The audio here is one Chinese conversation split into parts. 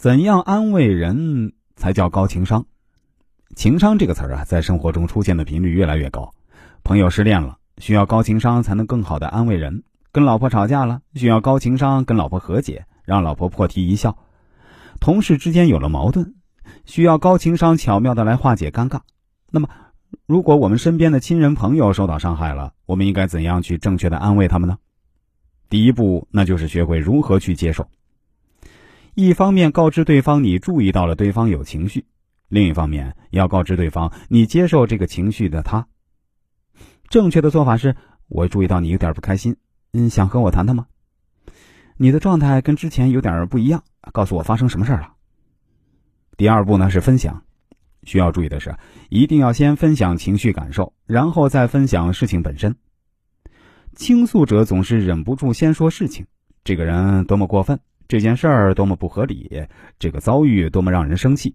怎样安慰人才叫高情商？情商这个词儿啊，在生活中出现的频率越来越高。朋友失恋了，需要高情商才能更好的安慰人；跟老婆吵架了，需要高情商跟老婆和解，让老婆破涕一笑；同事之间有了矛盾，需要高情商巧妙的来化解尴尬。那么，如果我们身边的亲人朋友受到伤害了，我们应该怎样去正确的安慰他们呢？第一步，那就是学会如何去接受。一方面告知对方你注意到了对方有情绪，另一方面要告知对方你接受这个情绪的他。正确的做法是：我注意到你有点不开心，嗯，想和我谈谈吗？你的状态跟之前有点不一样，告诉我发生什么事了。第二步呢是分享，需要注意的是，一定要先分享情绪感受，然后再分享事情本身。倾诉者总是忍不住先说事情，这个人多么过分。这件事儿多么不合理，这个遭遇多么让人生气，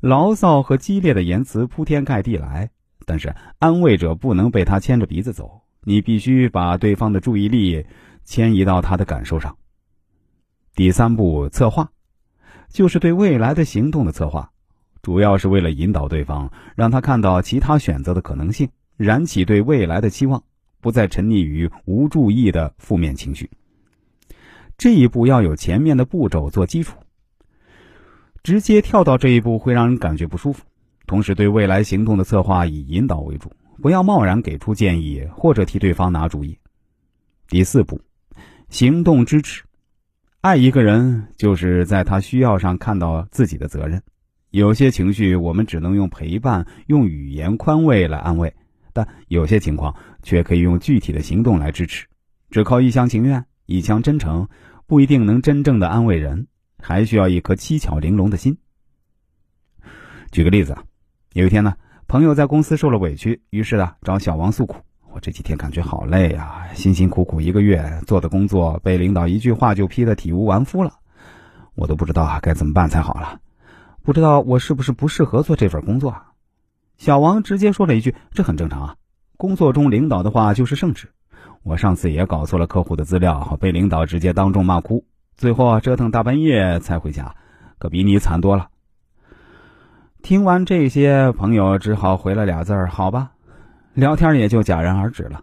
牢骚和激烈的言辞铺天盖地来，但是安慰者不能被他牵着鼻子走，你必须把对方的注意力迁移到他的感受上。第三步策划，就是对未来的行动的策划，主要是为了引导对方，让他看到其他选择的可能性，燃起对未来的期望，不再沉溺于无注意的负面情绪。这一步要有前面的步骤做基础，直接跳到这一步会让人感觉不舒服。同时，对未来行动的策划以引导为主，不要贸然给出建议或者替对方拿主意。第四步，行动支持。爱一个人，就是在他需要上看到自己的责任。有些情绪我们只能用陪伴、用语言宽慰来安慰，但有些情况却可以用具体的行动来支持。只靠一厢情愿、一腔真诚。不一定能真正的安慰人，还需要一颗七巧玲珑的心。举个例子啊，有一天呢，朋友在公司受了委屈，于是啊找小王诉苦：“我这几天感觉好累呀，辛辛苦苦一个月做的工作，被领导一句话就批得体无完肤了，我都不知道该怎么办才好了，不知道我是不是不适合做这份工作啊。”小王直接说了一句：“这很正常啊，工作中领导的话就是圣旨。”我上次也搞错了客户的资料，被领导直接当众骂哭，最后折腾大半夜才回家，可比你惨多了。听完这些，朋友只好回了俩字儿：“好吧。”聊天也就戛然而止了。